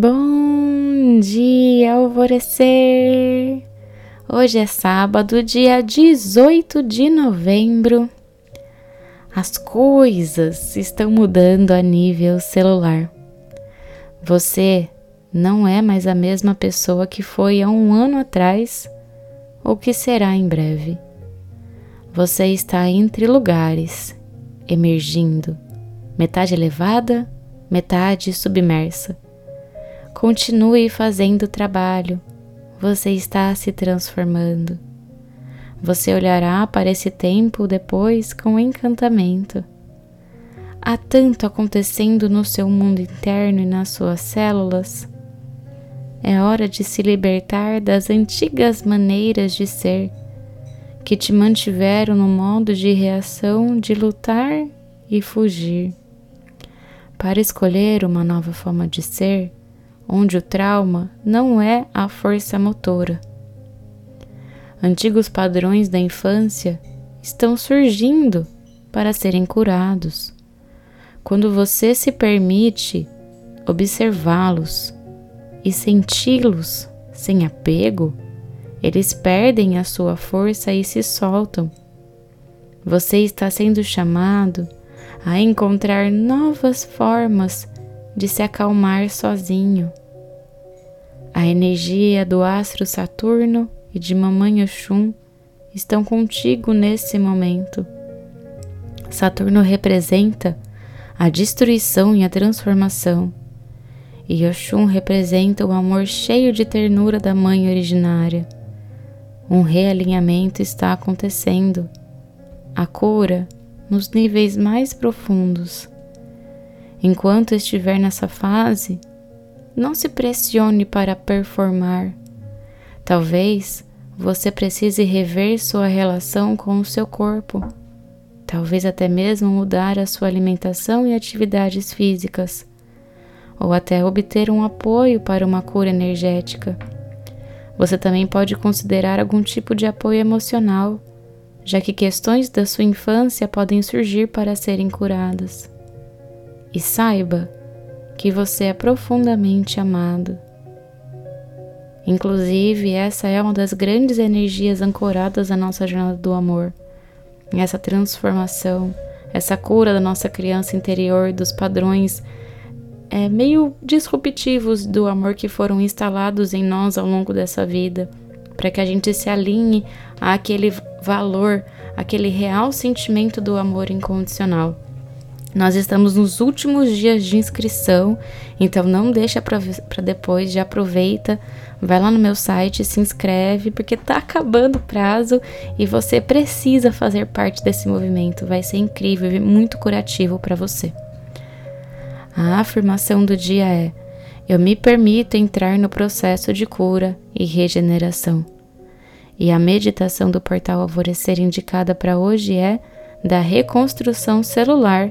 Bom dia, alvorecer! Hoje é sábado, dia 18 de novembro. As coisas estão mudando a nível celular. Você não é mais a mesma pessoa que foi há um ano atrás ou que será em breve. Você está entre lugares, emergindo, metade elevada, metade submersa Continue fazendo o trabalho, você está se transformando. Você olhará para esse tempo depois com encantamento. Há tanto acontecendo no seu mundo interno e nas suas células. É hora de se libertar das antigas maneiras de ser que te mantiveram no modo de reação de lutar e fugir. Para escolher uma nova forma de ser, onde o trauma não é a força motora. Antigos padrões da infância estão surgindo para serem curados. Quando você se permite observá-los e senti-los sem apego, eles perdem a sua força e se soltam. Você está sendo chamado a encontrar novas formas de se acalmar sozinho. A energia do astro Saturno e de Mamãe Oxum estão contigo nesse momento. Saturno representa a destruição e a transformação, e Oxum representa o amor cheio de ternura da mãe originária. Um realinhamento está acontecendo, a cura nos níveis mais profundos. Enquanto estiver nessa fase, não se pressione para performar. Talvez você precise rever sua relação com o seu corpo. Talvez até mesmo mudar a sua alimentação e atividades físicas, ou até obter um apoio para uma cura energética. Você também pode considerar algum tipo de apoio emocional, já que questões da sua infância podem surgir para serem curadas. E saiba que você é profundamente amado. Inclusive, essa é uma das grandes energias ancoradas na nossa jornada do amor. Essa transformação, essa cura da nossa criança interior, dos padrões é, meio disruptivos do amor que foram instalados em nós ao longo dessa vida, para que a gente se alinhe àquele valor, aquele real sentimento do amor incondicional. Nós estamos nos últimos dias de inscrição, então não deixa para depois, já aproveita, vai lá no meu site, se inscreve, porque tá acabando o prazo e você precisa fazer parte desse movimento. Vai ser incrível e muito curativo para você. A afirmação do dia é: Eu me permito entrar no processo de cura e regeneração. E a meditação do portal Alvorecer indicada para hoje é da reconstrução celular